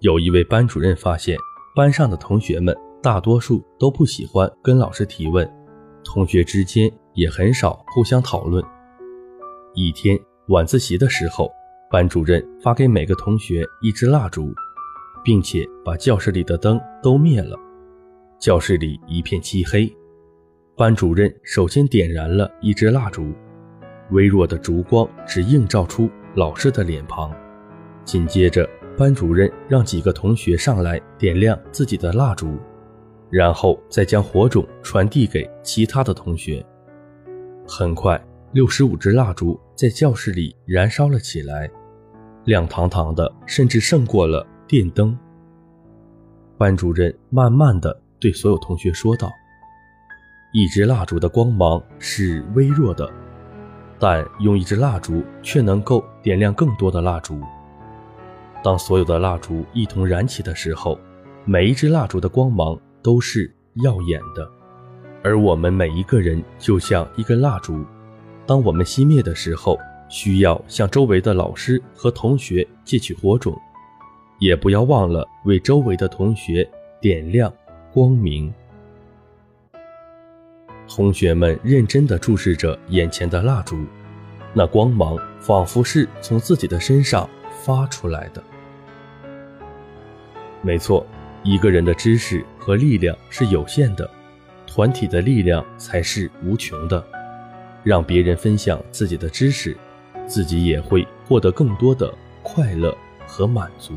有一位班主任发现，班上的同学们大多数都不喜欢跟老师提问，同学之间也很少互相讨论。一天晚自习的时候，班主任发给每个同学一支蜡烛，并且把教室里的灯都灭了。教室里一片漆黑，班主任首先点燃了一支蜡烛，微弱的烛光只映照出老师的脸庞。紧接着，班主任让几个同学上来点亮自己的蜡烛，然后再将火种传递给其他的同学。很快，六十五支蜡烛在教室里燃烧了起来，亮堂堂的，甚至胜过了电灯。班主任慢慢的对所有同学说道：“一支蜡烛的光芒是微弱的，但用一支蜡烛却能够点亮更多的蜡烛。”当所有的蜡烛一同燃起的时候，每一支蜡烛的光芒都是耀眼的，而我们每一个人就像一根蜡烛，当我们熄灭的时候，需要向周围的老师和同学借取火种，也不要忘了为周围的同学点亮光明。同学们认真地注视着眼前的蜡烛，那光芒仿佛是从自己的身上发出来的。没错，一个人的知识和力量是有限的，团体的力量才是无穷的。让别人分享自己的知识，自己也会获得更多的快乐和满足。